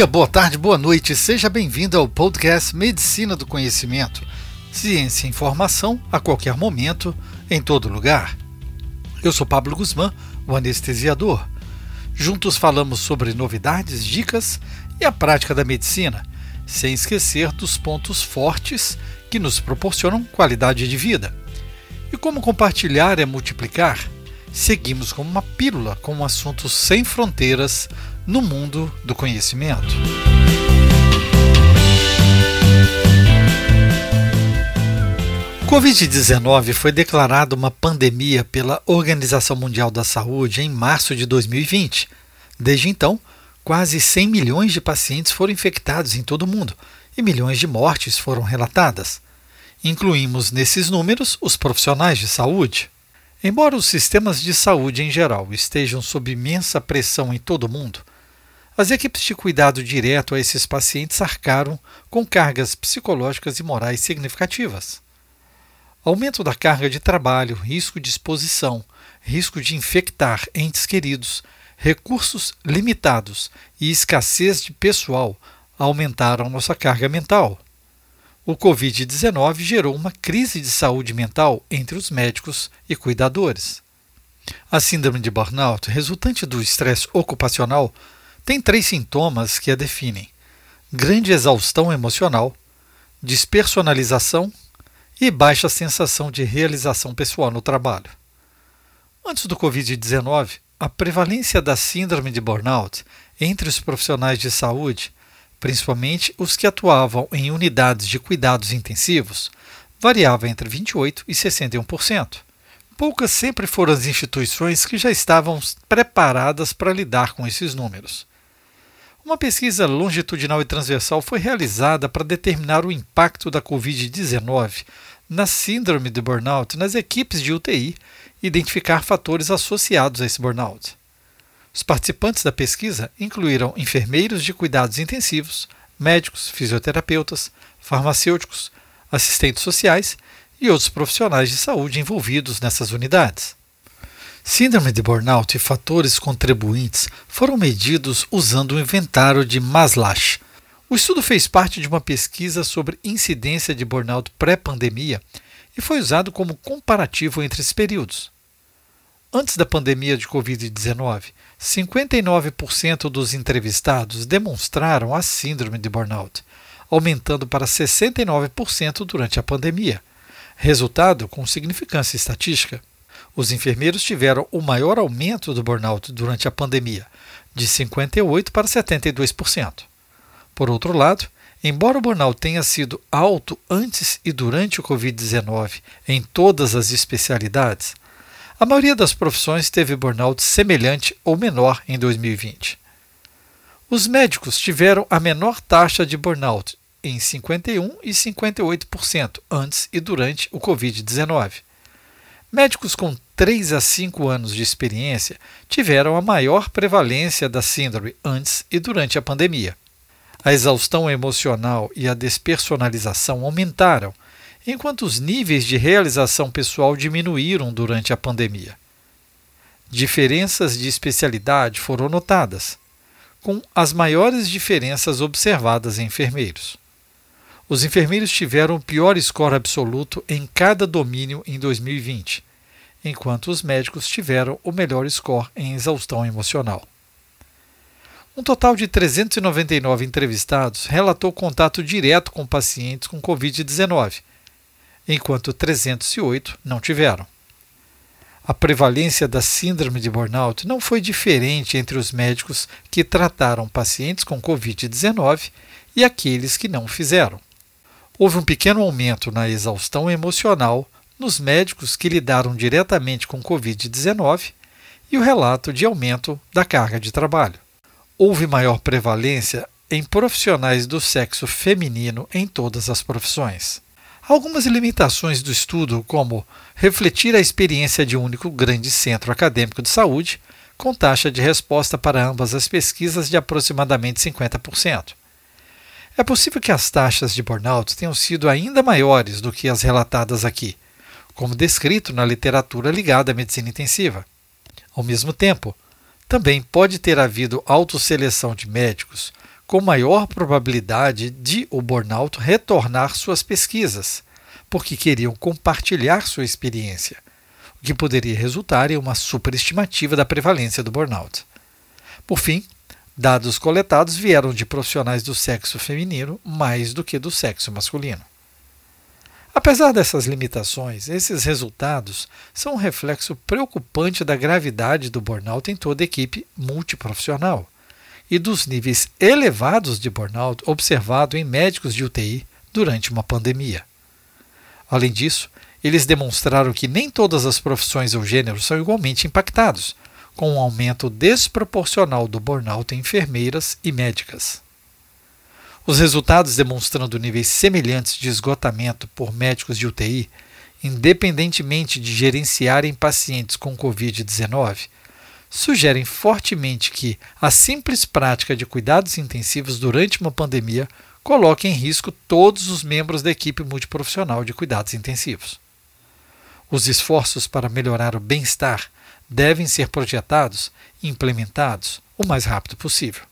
dia, boa tarde, boa noite. Seja bem-vindo ao podcast Medicina do Conhecimento. Ciência e informação a qualquer momento, em todo lugar. Eu sou Pablo Guzmán, o anestesiador. Juntos falamos sobre novidades, dicas e a prática da medicina, sem esquecer dos pontos fortes que nos proporcionam qualidade de vida. E como compartilhar é multiplicar, seguimos como uma pílula com assuntos sem fronteiras no mundo do conhecimento. O Covid-19 foi declarado uma pandemia pela Organização Mundial da Saúde em março de 2020. Desde então, quase 100 milhões de pacientes foram infectados em todo o mundo e milhões de mortes foram relatadas. Incluímos nesses números os profissionais de saúde. Embora os sistemas de saúde em geral estejam sob imensa pressão em todo o mundo, as equipes de cuidado direto a esses pacientes arcaram com cargas psicológicas e morais significativas. Aumento da carga de trabalho, risco de exposição, risco de infectar entes queridos, recursos limitados e escassez de pessoal aumentaram nossa carga mental. O Covid-19 gerou uma crise de saúde mental entre os médicos e cuidadores. A síndrome de burnout, resultante do estresse ocupacional, tem três sintomas que a definem: grande exaustão emocional, despersonalização e baixa sensação de realização pessoal no trabalho. Antes do Covid-19, a prevalência da síndrome de burnout entre os profissionais de saúde, principalmente os que atuavam em unidades de cuidados intensivos, variava entre 28% e 61%. Poucas sempre foram as instituições que já estavam preparadas para lidar com esses números. Uma pesquisa longitudinal e transversal foi realizada para determinar o impacto da Covid-19 na síndrome de burnout nas equipes de UTI e identificar fatores associados a esse burnout. Os participantes da pesquisa incluíram enfermeiros de cuidados intensivos, médicos, fisioterapeutas, farmacêuticos, assistentes sociais e outros profissionais de saúde envolvidos nessas unidades. Síndrome de burnout e fatores contribuintes foram medidos usando o inventário de Maslach. O estudo fez parte de uma pesquisa sobre incidência de burnout pré-pandemia e foi usado como comparativo entre esses períodos. Antes da pandemia de Covid-19, 59% dos entrevistados demonstraram a síndrome de burnout, aumentando para 69% durante a pandemia, resultado com significância estatística. Os enfermeiros tiveram o maior aumento do burnout durante a pandemia, de 58% para 72%. Por outro lado, embora o burnout tenha sido alto antes e durante o Covid-19 em todas as especialidades, a maioria das profissões teve burnout semelhante ou menor em 2020. Os médicos tiveram a menor taxa de burnout, em 51% e 58% antes e durante o Covid-19. Médicos com 3 a 5 anos de experiência tiveram a maior prevalência da síndrome antes e durante a pandemia. A exaustão emocional e a despersonalização aumentaram, enquanto os níveis de realização pessoal diminuíram durante a pandemia. Diferenças de especialidade foram notadas, com as maiores diferenças observadas em enfermeiros. Os enfermeiros tiveram o pior score absoluto em cada domínio em 2020, enquanto os médicos tiveram o melhor score em exaustão emocional. Um total de 399 entrevistados relatou contato direto com pacientes com Covid-19, enquanto 308 não tiveram. A prevalência da síndrome de burnout não foi diferente entre os médicos que trataram pacientes com Covid-19 e aqueles que não fizeram houve um pequeno aumento na exaustão emocional nos médicos que lidaram diretamente com Covid-19 e o relato de aumento da carga de trabalho. Houve maior prevalência em profissionais do sexo feminino em todas as profissões. Algumas limitações do estudo, como refletir a experiência de um único grande centro acadêmico de saúde, com taxa de resposta para ambas as pesquisas de aproximadamente 50%. É possível que as taxas de burnout tenham sido ainda maiores do que as relatadas aqui, como descrito na literatura ligada à medicina intensiva. Ao mesmo tempo, também pode ter havido autoseleção de médicos com maior probabilidade de o burnout retornar suas pesquisas, porque queriam compartilhar sua experiência, o que poderia resultar em uma superestimativa da prevalência do burnout. Por fim, dados coletados vieram de profissionais do sexo feminino mais do que do sexo masculino. Apesar dessas limitações, esses resultados são um reflexo preocupante da gravidade do burnout em toda equipe multiprofissional e dos níveis elevados de burnout observado em médicos de UTI durante uma pandemia. Além disso, eles demonstraram que nem todas as profissões ou gêneros são igualmente impactados, com um aumento desproporcional do burnout em enfermeiras e médicas. Os resultados demonstrando níveis semelhantes de esgotamento por médicos de UTI, independentemente de gerenciarem pacientes com Covid-19, sugerem fortemente que a simples prática de cuidados intensivos durante uma pandemia coloca em risco todos os membros da equipe multiprofissional de cuidados intensivos. Os esforços para melhorar o bem-estar devem ser projetados e implementados o mais rápido possível.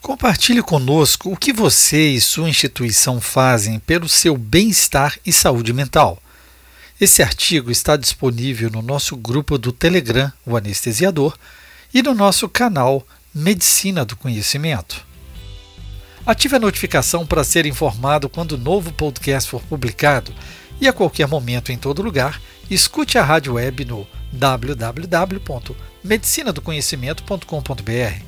Compartilhe conosco o que você e sua instituição fazem pelo seu bem-estar e saúde mental. Esse artigo está disponível no nosso grupo do Telegram, o Anestesiador, e no nosso canal Medicina do Conhecimento. Ative a notificação para ser informado quando o novo podcast for publicado e a qualquer momento em todo lugar, escute a rádio web no www.medicinadoconhecimento.com.br.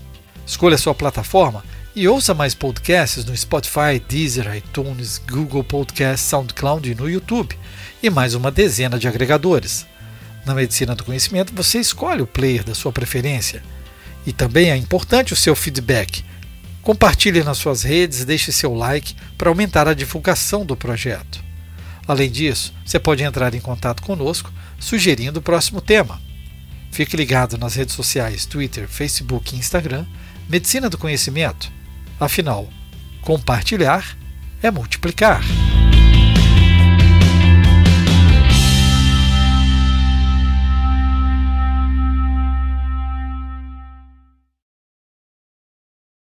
Escolha sua plataforma e ouça mais podcasts no Spotify, Deezer, iTunes, Google Podcasts, SoundCloud e no YouTube, e mais uma dezena de agregadores. Na Medicina do Conhecimento, você escolhe o player da sua preferência. E também é importante o seu feedback. Compartilhe nas suas redes, deixe seu like para aumentar a divulgação do projeto. Além disso, você pode entrar em contato conosco sugerindo o próximo tema. Fique ligado nas redes sociais Twitter, Facebook e Instagram Medicina do Conhecimento. Afinal, compartilhar é multiplicar.